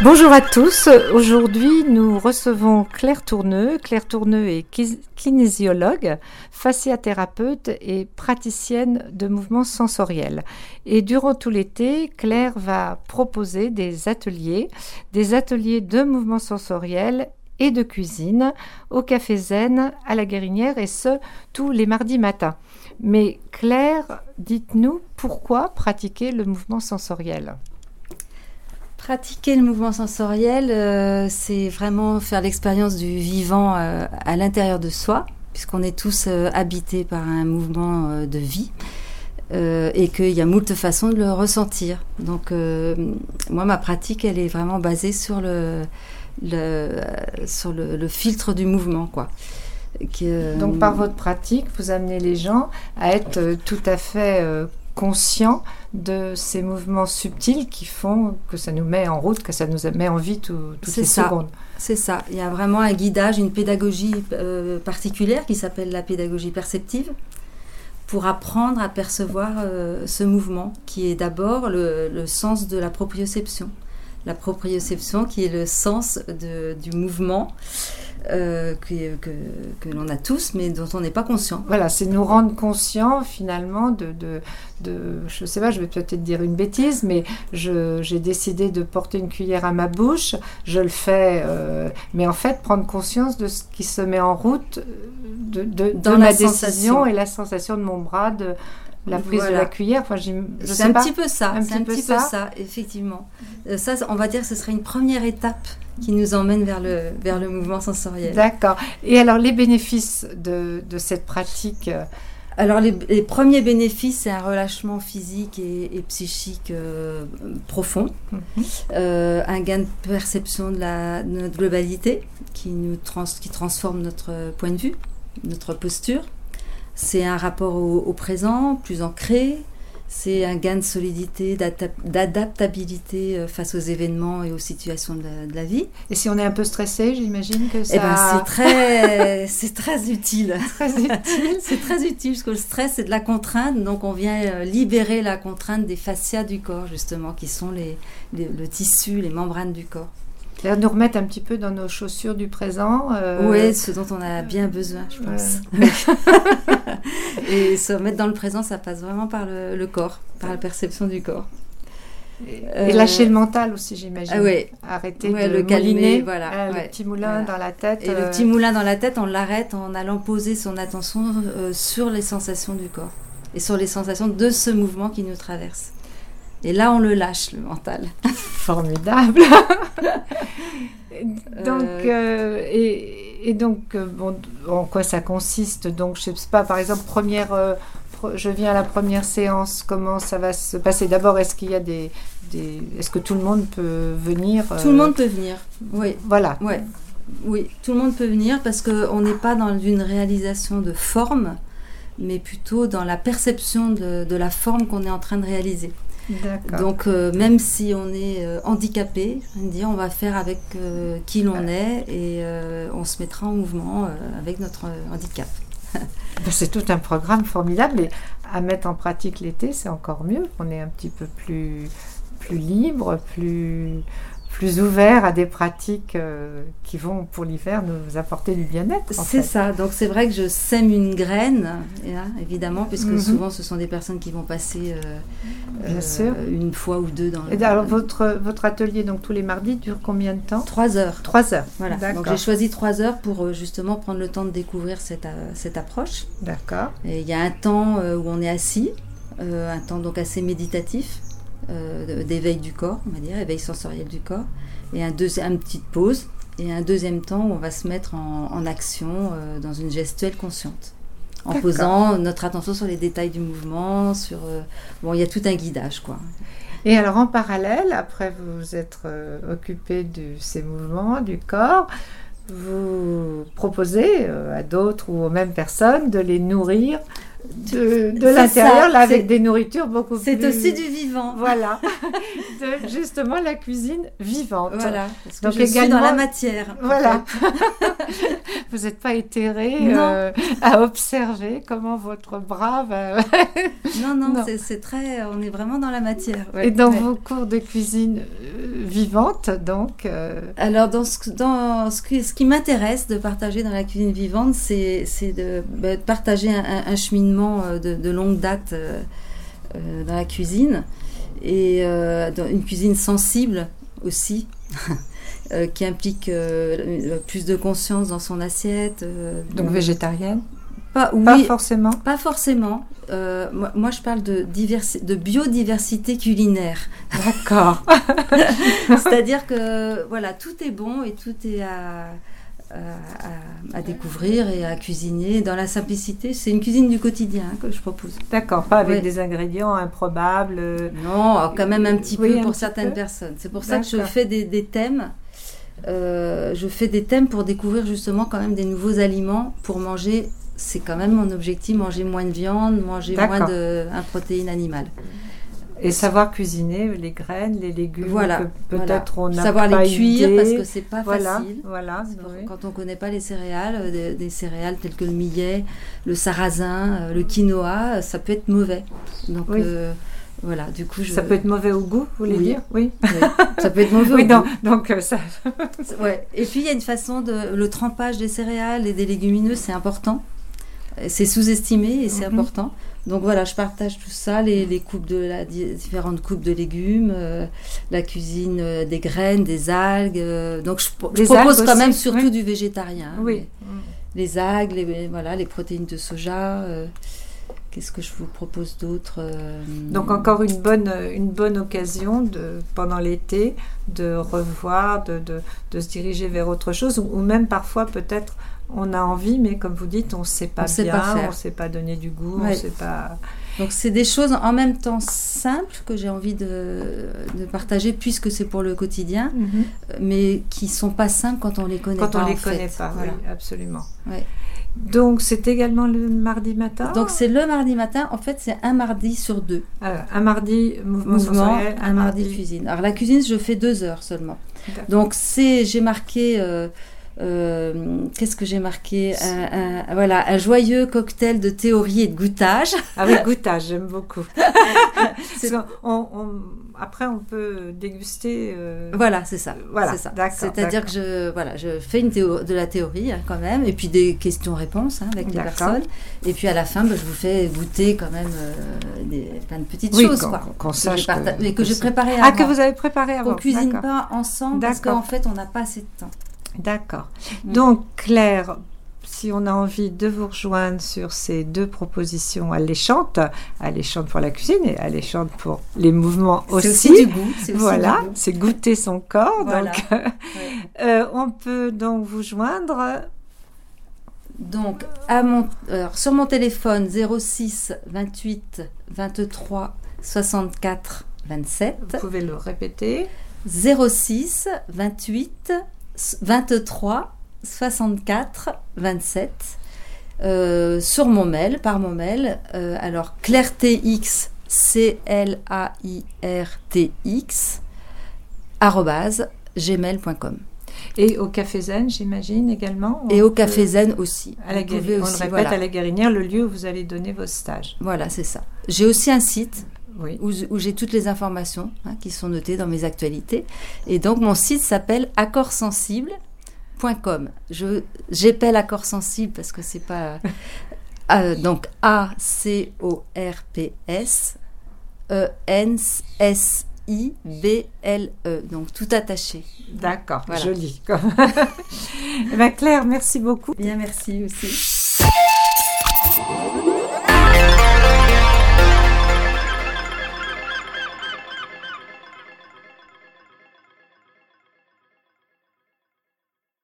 Bonjour à tous. Aujourd'hui, nous recevons Claire Tourneux. Claire Tourneux est kinésiologue, fasciathérapeute et praticienne de mouvements sensoriels. Et durant tout l'été, Claire va proposer des ateliers, des ateliers de mouvements sensoriels et de cuisine au Café Zen à la Guérinière et ce, tous les mardis matins. Mais Claire, dites-nous pourquoi pratiquer le mouvement sensoriel? Pratiquer le mouvement sensoriel, euh, c'est vraiment faire l'expérience du vivant euh, à l'intérieur de soi, puisqu'on est tous euh, habités par un mouvement de vie. et qu'il y a moult façons de le ressentir. Donc, moi, ma pratique, elle est vraiment basée sur le, sur le, filtre du mouvement, quoi. Donc, par votre pratique, vous amenez les gens à être tout à fait conscient de ces mouvements subtils qui font que ça nous met en route, que ça nous met en vie toutes les secondes. C'est ça. Il y a vraiment un guidage, une pédagogie euh, particulière qui s'appelle la pédagogie perceptive pour apprendre à percevoir euh, ce mouvement qui est d'abord le, sens de la proprioception. La proprioception qui est le sens du mouvement euh, que, que, l'on a tous, mais dont on n'est pas conscient. Voilà, c'est nous rendre conscients finalement de, de, de je sais pas, je vais peut-être dire une bêtise, mais j'ai décidé de porter une cuillère à ma bouche, je le fais, euh, mais en fait prendre conscience de ce qui se met en route de, de, Dans ma décision et la sensation de mon bras, de la prise de la cuillère. Enfin, c'est un petit peu ça. C'est un petit peu ça, effectivement. Euh, ça, on va dire que ce serait une première étape qui nous emmène vers le, vers le mouvement sensoriel. D'accord. Et alors, les bénéfices de, de cette pratique euh, alors les, premiers bénéfices, c'est un relâchement physique et, psychique euh, profond, mhm. un gain de perception de, la, notre globalité qui, nous qui transforme notre point de vue, notre posture. C'est un rapport au, présent plus ancré, c'est un gain de solidité, d'adaptabilité euh, face aux événements et aux situations de la, vie. Et si on est un peu stressé, j'imagine que eh ça... Ben, c'est très, c'est très utile. Très utile. c'est très utile parce que le stress, c'est de la contrainte. Donc, on vient euh, libérer la contrainte des fascias du corps, justement, qui sont les, le tissu, les membranes du corps nous remettre un petit peu dans nos chaussures du présent. Euh, oui, ce dont on a bien besoin, je pense. et se remettre dans le présent, ça passe vraiment par le, corps, par la perception du corps. Et, lâcher le mental aussi, j'imagine. Ah. Arrêter de le caliner, voilà. Euh, le petit moulin dans la tête. Et le euh, petit moulin dans la tête, on l'arrête en allant poser son attention sur les sensations du corps et sur les sensations de ce mouvement qui nous traverse. Et là, on le lâche, le mental. Formidable. donc, euh, euh, et, donc, euh, bon, en quoi ça consiste? Donc, je sais pas, par exemple, première, je viens à la première séance, comment ça va se passer? D'abord, est-ce qu'il y a des, des est-ce que tout le monde peut venir Tout le monde peut venir. Oui. Voilà. Ouais. Oui, tout le monde peut venir parce qu'on n'est pas dans une réalisation de forme, mais plutôt dans la perception de, de la forme qu'on est en train de réaliser. Donc euh, même si on est euh, handicapé, on va faire avec euh, qui l'on est et on se mettra en mouvement avec notre handicap. C'est tout un programme formidable et à mettre en pratique l'été, c'est encore mieux. On est un petit peu plus, plus libre, plus, plus ouvert à des pratiques euh, qui vont pour l'hiver nous apporter du bien-être. C'est ça, donc c'est vrai que je sème une graine, évidemment, puisque mhm. souvent ce sont des personnes qui vont passer euh, bien sûr. Euh, une fois ou deux dans le... Et alors votre, votre atelier, donc tous les mardis, dure combien de temps? Trois heures. Trois heures, voilà. Donc j'ai choisi trois heures pour justement prendre le temps de découvrir cette, cette approche. D'accord. Et il y a un temps où on est assis, un temps donc assez méditatif, euh, d'éveil du corps, on va dire, éveil sensoriel du corps, et un deuxième, petite pause, et un deuxième temps où on va se mettre en, action euh, dans une gestuelle consciente, en posant notre attention sur les détails du mouvement, sur euh, bon, il y a tout un guidage, quoi. Et alors en parallèle, après vous êtes occupé de ces mouvements du corps, vous proposez à d'autres ou aux mêmes personnes de les nourrir de, de l'intérieur, là, avec des nourritures beaucoup plus. C'est aussi du vivant. Voilà. de, justement, la cuisine vivante. Voilà. Parce que Donc, je suis dans la matière. Voilà. Vous n'êtes pas éthéré euh, à observer comment votre bras va. non, non, c'est très. On est vraiment dans la matière. Et dans vos cours de cuisine, vivante, donc. Alors, dans ce, dans ce, qui, ce qui m'intéresse de partager dans la cuisine vivante, c'est de, bah, de, partager un, cheminement de, de, longue date dans la cuisine et dans une cuisine sensible aussi. qui implique plus de conscience dans son assiette. donc végétarienne? pas, oui, forcément? Pas forcément. Euh, moi, je parle de, de biodiversité culinaire. D'accord. C'est-à-dire que voilà, tout est bon et tout est à, à, découvrir et à cuisiner dans la simplicité. C'est une cuisine du quotidien que je propose. D'accord, pas avec des ingrédients improbables. Non, quand même un petit peu pour certaines personnes. C'est pour ça que je fais des, des thèmes. Euh, je fais des thèmes pour découvrir justement quand même des nouveaux aliments pour manger c'est quand même mon objectif, manger moins de viande, manger moins de un protéine animale. Et savoir cuisiner les graines, les légumes. Voilà. Peut-être on a savoir les cuire parce que c'est pas facile. Voilà. Quand on connaît pas les céréales, euh, des, céréales telles que le millet, le sarrasin, euh, le quinoa, ça peut être mauvais. Donc euh, voilà, du coup, ça peut être mauvais au goût, vous voulez dire? Oui. Ça peut être mauvais au goût. Donc ça. ouais. Et puis il y a une façon de le trempage des céréales et des légumineuses, c'est important c'est sous-estimé et c'est mhm. important. Donc voilà, je partage tout ça, les, coupes de la différentes coupes de légumes, euh, la cuisine euh, des graines, des algues. Euh, donc je, propose quand même surtout du végétarien. Oui. Les, algues, les, voilà, les protéines de soja. Qu'est-ce que je vous propose d'autre Donc encore une bonne, une bonne occasion de, pendant l'été de revoir, de, de, de, se diriger vers autre chose, ou même parfois peut-être on a envie, mais comme vous dites, on ne sait pas bien, on ne sait pas donner du goût, on sait pas. Donc c'est des choses en même temps simples que j'ai envie de, partager puisque c'est pour le quotidien, mhm. mais qui sont pas simples quand on les connaît pas. Quand on les connaît pas, oui, absolument. Donc c'est également le mardi matin. Donc c'est le mardi matin. En fait c'est un mardi sur deux. Un mardi mouvement, un, mardi, cuisine. Alors la cuisine je fais deux heures seulement. Donc c'est j'ai marqué. Euh, euh, qu'est-ce que j'ai marqué un, Voilà, un joyeux cocktail de théorie et de goûtage. Ah oui, goûtage, j'aime beaucoup. après, on peut déguster. Euh, voilà, c'est ça. Voilà, c'est ça. C'est-à-dire que je, voilà, je fais une de la théorie hein, quand même, et puis des questions-réponses hein, avec les personnes. Et puis à la fin, bah, je vous fais goûter quand même euh, des, plein de petites choses. Qu'on sache. Que, mais que, j'ai préparé avant. Ah, que vous avez préparé avant. Qu'on cuisine pas ensemble parce qu'en fait, on n'a pas assez de temps. D'accord. Mm. Donc, Claire, si on a envie de vous rejoindre sur ces deux propositions alléchantes, alléchantes pour la cuisine et alléchantes pour les mouvements aussi. C'est aussi du goût. Voilà, c'est goûter son corps. Donc, euh, on peut donc vous joindre. Donc, à mon, sur mon téléphone 06 28 23 64 27. Vous pouvez le répéter. 06 28 23 64 27 sur mon mail, par mon mail. Euh, alors, clairtx, C-L-A-I-R-T-X, gmail.com. Et au Café Zen, j'imagine également. Et au Café Zen aussi. À la on le répète, à la Guérinière, le lieu où vous allez donner vos stages. Voilà, c'est ça. J'ai aussi un site où, j'ai toutes les informations hein, qui sont notées dans mes actualités. Et donc, mon site s'appelle accordsensible.com. Je, j'appelle accord sensible parce que c'est pas. Euh, donc, A-C-O-R-P-S E-N-S-I-B-L-E. Donc, tout attaché. D'accord, joli. eh bien, Claire, merci beaucoup. Bien, merci aussi.